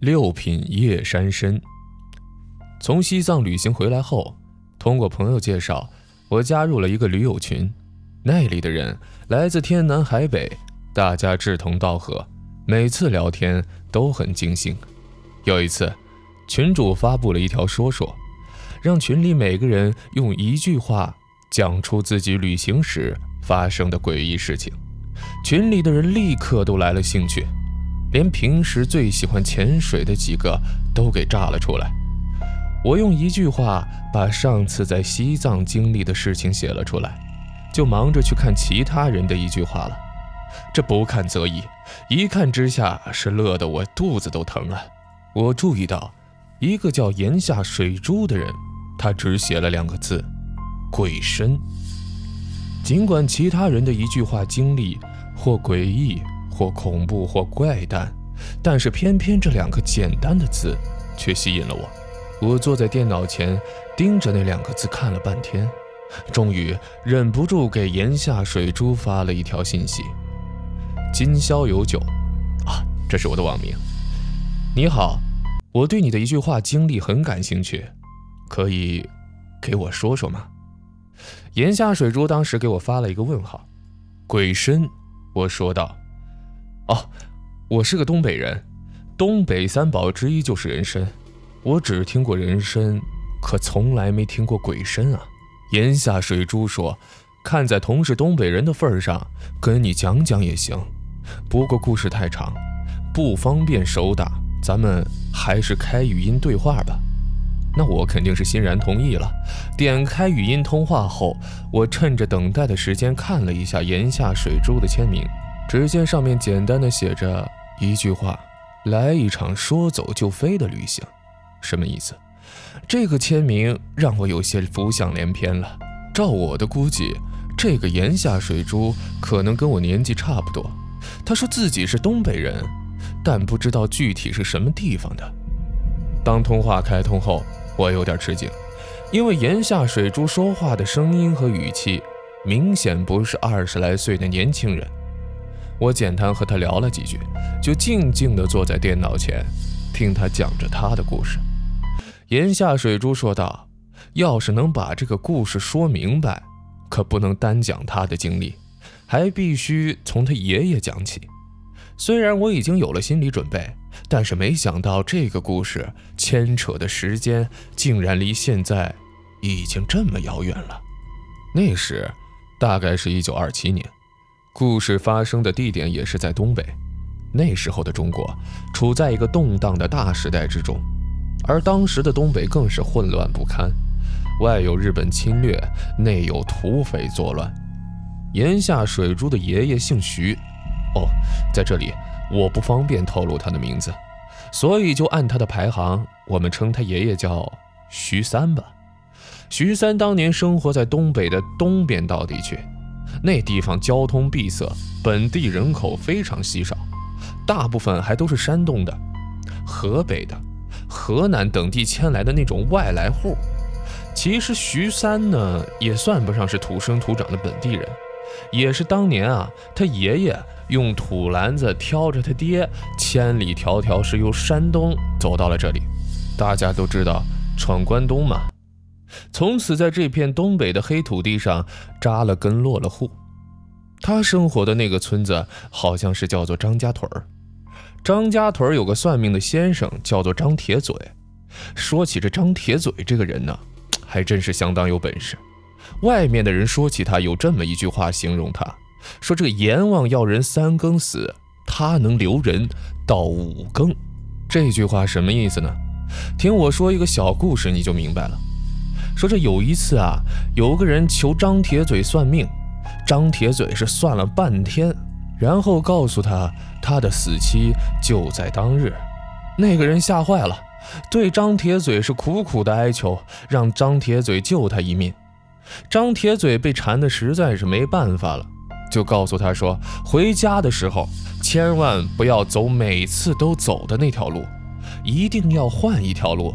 六品夜山参。从西藏旅行回来后，通过朋友介绍，我加入了一个驴友群。那里的人来自天南海北，大家志同道合，每次聊天都很尽兴。有一次，群主发布了一条说说，让群里每个人用一句话讲出自己旅行时发生的诡异事情。群里的人立刻都来了兴趣。连平时最喜欢潜水的几个都给炸了出来。我用一句话把上次在西藏经历的事情写了出来，就忙着去看其他人的一句话了。这不看则已，一看之下是乐得我肚子都疼了。我注意到，一个叫岩下水珠的人，他只写了两个字：鬼身。尽管其他人的一句话经历或诡异。或恐怖，或怪诞，但是偏偏这两个简单的字却吸引了我。我坐在电脑前，盯着那两个字看了半天，终于忍不住给岩下水珠发了一条信息：“今宵有酒。”啊，这是我的网名。你好，我对你的一句话经历很感兴趣，可以给我说说吗？岩下水珠当时给我发了一个问号。鬼身，我说道。哦，我是个东北人，东北三宝之一就是人参，我只听过人参，可从来没听过鬼参啊。岩下水珠说：“看在同是东北人的份上，跟你讲讲也行，不过故事太长，不方便手打，咱们还是开语音对话吧。”那我肯定是欣然同意了。点开语音通话后，我趁着等待的时间看了一下岩下水珠的签名。只见上面简单的写着一句话：“来一场说走就飞的旅行。”什么意思？这个签名让我有些浮想联翩了。照我的估计，这个岩下水珠可能跟我年纪差不多。他说自己是东北人，但不知道具体是什么地方的。当通话开通后，我有点吃惊，因为岩下水珠说话的声音和语气明显不是二十来岁的年轻人。我简单和他聊了几句，就静静地坐在电脑前，听他讲着他的故事。岩下水珠说道：“要是能把这个故事说明白，可不能单讲他的经历，还必须从他爷爷讲起。虽然我已经有了心理准备，但是没想到这个故事牵扯的时间竟然离现在已经这么遥远了。那时，大概是一九二七年。”故事发生的地点也是在东北，那时候的中国处在一个动荡的大时代之中，而当时的东北更是混乱不堪，外有日本侵略，内有土匪作乱。岩下水珠的爷爷姓徐，哦，在这里我不方便透露他的名字，所以就按他的排行，我们称他爷爷叫徐三吧。徐三当年生活在东北的东边道地区。那地方交通闭塞，本地人口非常稀少，大部分还都是山东的、河北的、河南等地迁来的那种外来户。其实徐三呢，也算不上是土生土长的本地人，也是当年啊，他爷爷用土篮子挑着他爹，千里迢迢是由山东走到了这里。大家都知道闯关东嘛。从此，在这片东北的黑土地上扎了根、落了户。他生活的那个村子，好像是叫做张家屯儿。张家屯儿有个算命的先生，叫做张铁嘴。说起这张铁嘴这个人呢，还真是相当有本事。外面的人说起他，有这么一句话形容他：说这个阎王要人三更死，他能留人到五更。这句话什么意思呢？听我说一个小故事，你就明白了。说这有一次啊，有个人求张铁嘴算命，张铁嘴是算了半天，然后告诉他他的死期就在当日。那个人吓坏了，对张铁嘴是苦苦的哀求，让张铁嘴救他一命。张铁嘴被缠的实在是没办法了，就告诉他说，回家的时候千万不要走每次都走的那条路，一定要换一条路。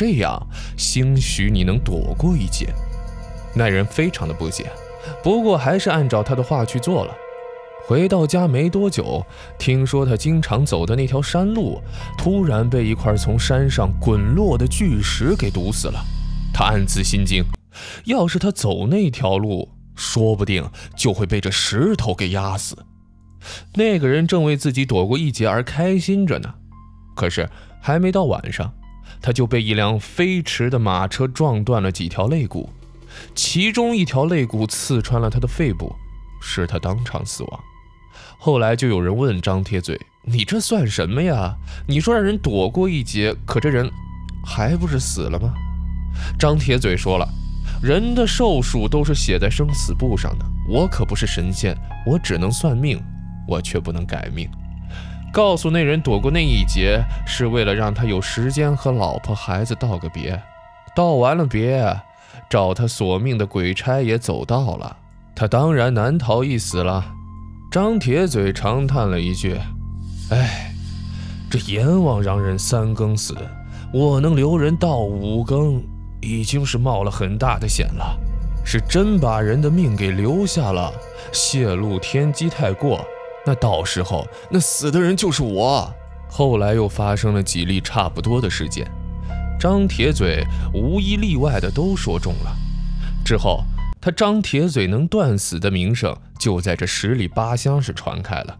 这样，兴许你能躲过一劫。那人非常的不解，不过还是按照他的话去做了。回到家没多久，听说他经常走的那条山路，突然被一块从山上滚落的巨石给堵死了。他暗自心惊，要是他走那条路，说不定就会被这石头给压死。那个人正为自己躲过一劫而开心着呢，可是还没到晚上，他就被一辆飞驰的马车撞断了几条肋骨，其中一条肋骨刺穿了他的肺部，使他当场死亡。后来就有人问张铁嘴：“你这算什么呀？你说让人躲过一劫，可这人还不是死了吗？”张铁嘴说了：“人的寿数都是写在生死簿上的，我可不是神仙，我只能算命，我却不能改命。告诉那人躲过那一劫，是为了让他有时间和老婆孩子道个别。道完了别，找他索命的鬼差也走到了，他当然难逃一死了。”张铁嘴长叹了一句：“哎，这阎王让人三更死，我能留人到五更，已经是冒了很大的险了。是真把人的命给留下了，泄露天机太过，那到时候那死的人就是我。”后来又发生了几例差不多的事件，张铁嘴无一例外的都说中了。之后。他张铁嘴能断死的名声就在这十里八乡是传开了。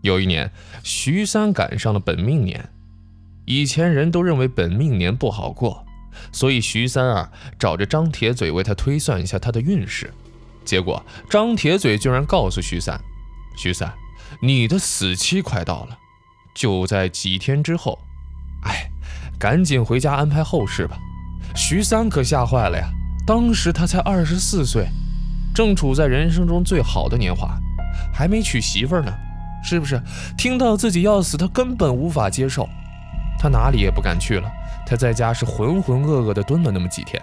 有一年，徐三赶上了本命年，以前人都认为本命年不好过，所以徐三啊找着张铁嘴为他推算一下他的运势。结果张铁嘴居然告诉徐三：“徐三，你的死期快到了，就在几天之后。哎，赶紧回家安排后事吧。”徐三可吓坏了呀。当时他才二十四岁，正处在人生中最好的年华，还没娶媳妇呢，是不是？听到自己要死，他根本无法接受，他哪里也不敢去了。他在家是浑浑噩噩的蹲了那么几天。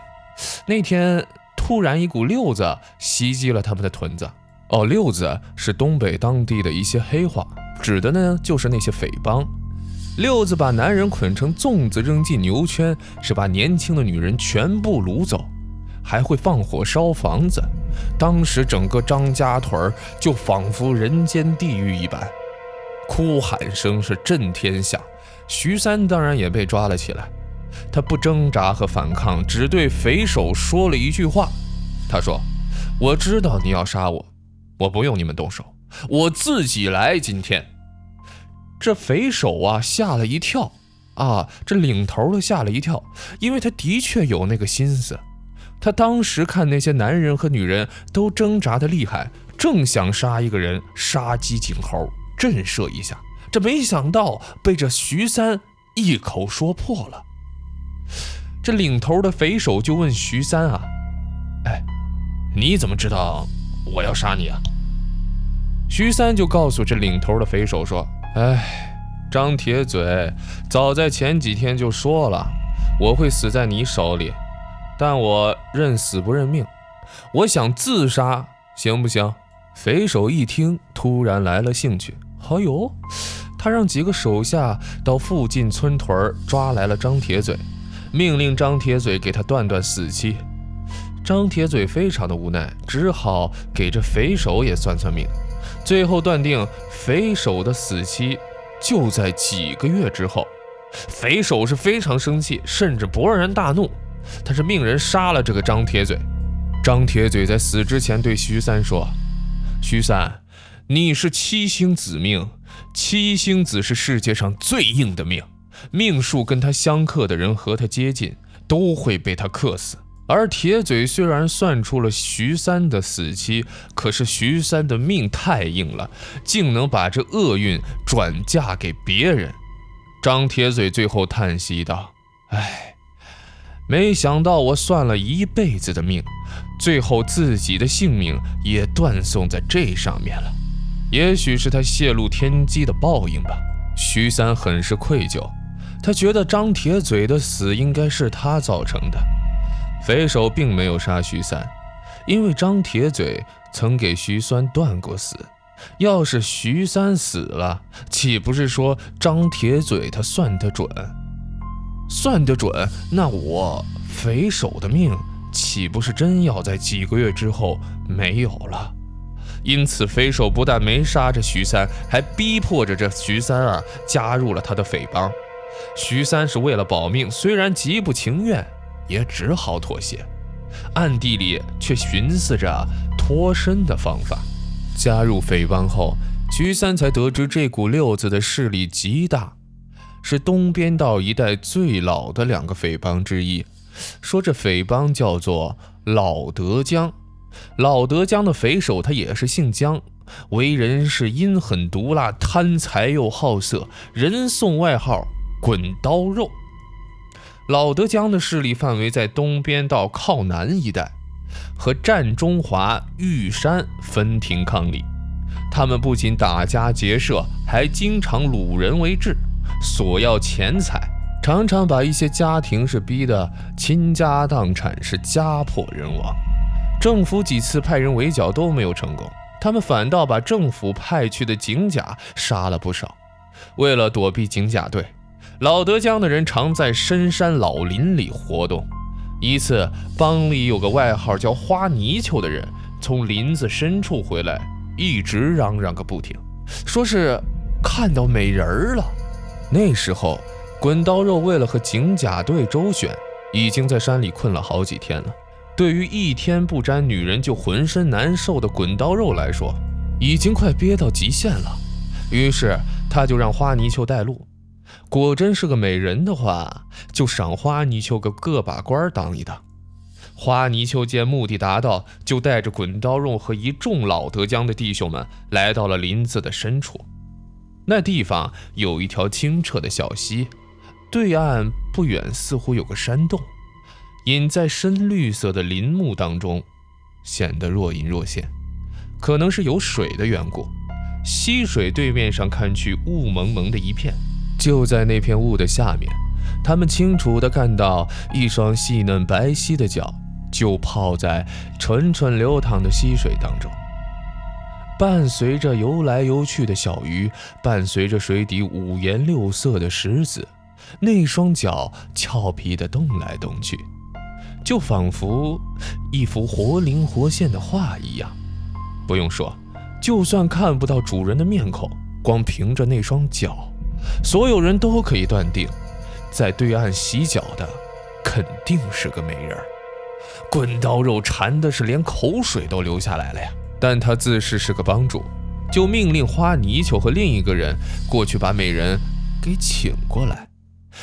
那天突然一股溜子袭击了他们的屯子。哦，六子是东北当地的一些黑话，指的呢就是那些匪帮。六子把男人捆成粽子扔进牛圈，是把年轻的女人全部掳走。还会放火烧房子，当时整个张家屯儿就仿佛人间地狱一般，哭喊声是震天响。徐三当然也被抓了起来，他不挣扎和反抗，只对匪首说了一句话：“他说，我知道你要杀我，我不用你们动手，我自己来。”今天，这匪首啊吓了一跳啊，这领头的吓了一跳，因为他的确有那个心思。他当时看那些男人和女人都挣扎的厉害，正想杀一个人，杀鸡儆猴，震慑一下，这没想到被这徐三一口说破了。这领头的匪首就问徐三啊：“哎，你怎么知道我要杀你啊？”徐三就告诉这领头的匪首说：“哎，张铁嘴早在前几天就说了，我会死在你手里。”但我认死不认命，我想自杀，行不行？匪首一听，突然来了兴趣。哎呦，他让几个手下到附近村屯抓来了张铁嘴，命令张铁嘴给他断断死期。张铁嘴非常的无奈，只好给这匪首也算算命，最后断定匪首的死期就在几个月之后。匪首是非常生气，甚至勃然大怒。他是命人杀了这个张铁嘴。张铁嘴在死之前对徐三说：“徐三，你是七星子命，七星子是世界上最硬的命，命数跟他相克的人和他接近，都会被他克死。而铁嘴虽然算出了徐三的死期，可是徐三的命太硬了，竟能把这厄运转嫁给别人。”张铁嘴最后叹息道：“唉。”没想到我算了一辈子的命，最后自己的性命也断送在这上面了。也许是他泄露天机的报应吧。徐三很是愧疚，他觉得张铁嘴的死应该是他造成的。匪首并没有杀徐三，因为张铁嘴曾给徐三断过死。要是徐三死了，岂不是说张铁嘴他算得准？算得准，那我匪首的命岂不是真要在几个月之后没有了？因此匪首不但没杀着徐三，还逼迫着这徐三啊加入了他的匪帮。徐三是为了保命，虽然极不情愿，也只好妥协，暗地里却寻思着脱身的方法。加入匪帮后，徐三才得知这股六子的势力极大，是东边道一带最老的两个匪帮之一。说这匪帮叫做老德江，老德江的匪首他也是姓江，为人是阴狠毒辣、贪财又好色，人送外号。滚刀肉，老德江的势力范围在东边到靠南一带，和战中华、玉山分庭抗礼。他们不仅打家劫舍，还经常掳人为质，索要钱财，常常把一些家庭是逼得倾家荡产，是家破人亡。政府几次派人围剿都没有成功，他们反倒把政府派去的警甲杀了不少。为了躲避警甲队。老德江的人常在深山老林里活动。一次，帮里有个外号叫花泥鳅的人，从林子深处回来，一直嚷嚷个不停，说是看到美人儿了。那时候，滚刀肉为了和警甲队周旋，已经在山里困了好几天了。对于一天不沾女人就浑身难受的滚刀肉来说，已经快憋到极限了。于是，他就让花泥鳅带路。果真是个美人的话，就赏花泥鳅个个把官当一当。花泥鳅见目的达到，就带着滚刀肉和一众老德江的弟兄们来到了林子的深处。那地方有一条清澈的小溪，对岸不远似乎有个山洞，隐在深绿色的林木当中，显得若隐若现。可能是有水的缘故，溪水对面上看去雾蒙蒙的一片。就在那片雾的下面，他们清楚地看到一双细嫩白皙的脚，就泡在纯纯流淌的溪水当中。伴随着游来游去的小鱼，伴随着水底五颜六色的石子，那双脚俏皮地动来动去，就仿佛一幅活灵活现的画一样。不用说，就算看不到主人的面孔，光凭着那双脚。所有人都可以断定，在对岸洗脚的肯定是个美人儿。滚刀肉馋的是连口水都流下来了呀！但他自视是个帮主，就命令花泥鳅和另一个人过去把美人给请过来。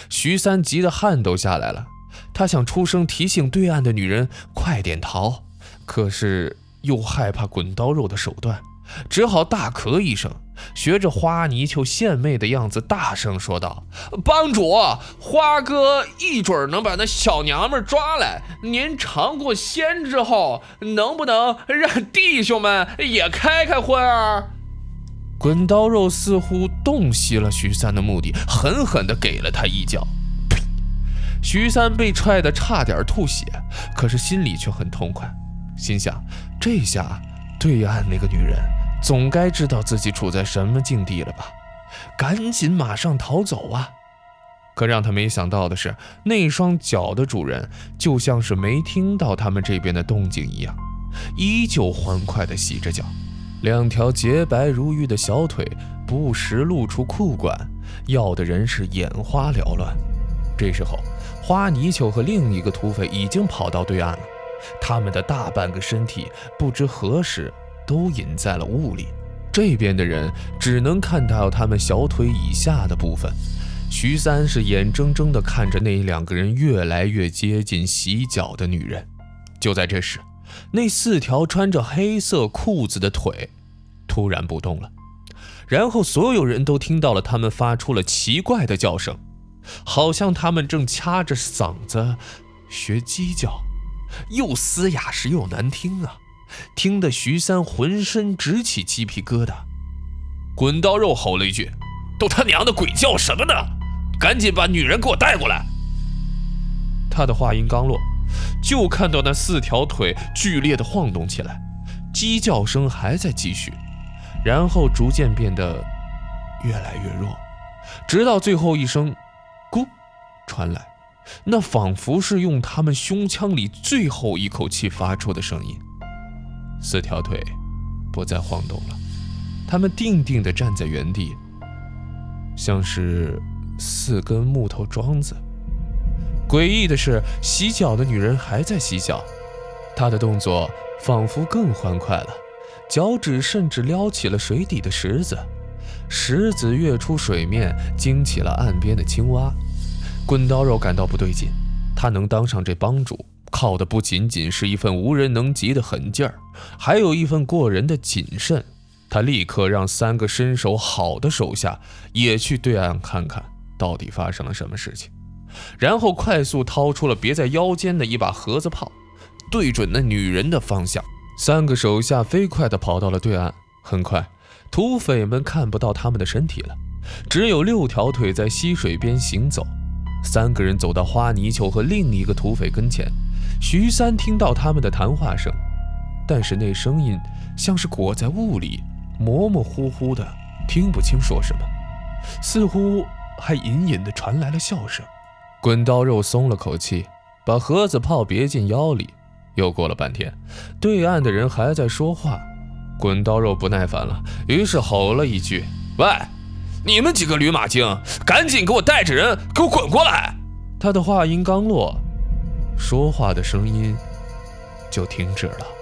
徐三急得汗都下来了，他想出声提醒对岸的女人快点逃，可是又害怕滚刀肉的手段。只好大咳一声，学着花泥鳅献媚的样子，大声说道：“帮主，花哥一准能把那小娘们抓来。您尝过鲜之后，能不能让弟兄们也开开荤儿？”滚刀肉似乎洞悉了徐三的目的，狠狠地给了他一脚。徐三被踹得差点吐血，可是心里却很痛快，心想：这下对岸那个女人。总该知道自己处在什么境地了吧？赶紧马上逃走啊！可让他没想到的是，那双脚的主人就像是没听到他们这边的动静一样，依旧欢快地洗着脚，两条洁白如玉的小腿不时露出裤管，要的人是眼花缭乱。这时候，花泥鳅和另一个土匪已经跑到对岸了，他们的大半个身体不知何时。都隐在了雾里，这边的人只能看到他们小腿以下的部分。徐三是眼睁睁地看着那两个人越来越接近洗脚的女人。就在这时，那四条穿着黑色裤子的腿突然不动了，然后所有人都听到了他们发出了奇怪的叫声，好像他们正掐着嗓子学鸡叫，又嘶哑实又难听啊！听得徐三浑身直起鸡皮疙瘩，滚刀肉吼了一句：“都他娘的鬼叫什么呢？赶紧把女人给我带过来！”他的话音刚落，就看到那四条腿剧烈的晃动起来，鸡叫声还在继续，然后逐渐变得越来越弱，直到最后一声“咕”传来，那仿佛是用他们胸腔里最后一口气发出的声音。四条腿不再晃动了，他们定定地站在原地，像是四根木头桩子。诡异的是，洗脚的女人还在洗脚，她的动作仿佛更欢快了，脚趾甚至撩起了水底的石子，石子跃出水面，惊起了岸边的青蛙。滚刀肉感到不对劲，他能当上这帮主，靠的不仅仅是一份无人能及的狠劲儿，还有一份过人的谨慎。他立刻让三个身手好的手下也去对岸看看到底发生了什么事情。然后快速掏出了别在腰间的一把盒子炮，对准那女人的方向。三个手下飞快地跑到了对岸。很快，土匪们看不到他们的身体了，只有六条腿在溪水边行走。三个人走到花泥鳅和另一个土匪跟前，徐三听到他们的谈话声，但是那声音像是裹在雾里，模模糊糊的，听不清说什么，似乎还隐隐的传来了笑声。滚刀肉松了口气，把盒子炮别进腰里。又过了半天，对岸的人还在说话。滚刀肉不耐烦了，于是吼了一句：“喂，你们几个驴马精，赶紧给我带着人给我滚过来！”他的话音刚落，说话的声音就停止了。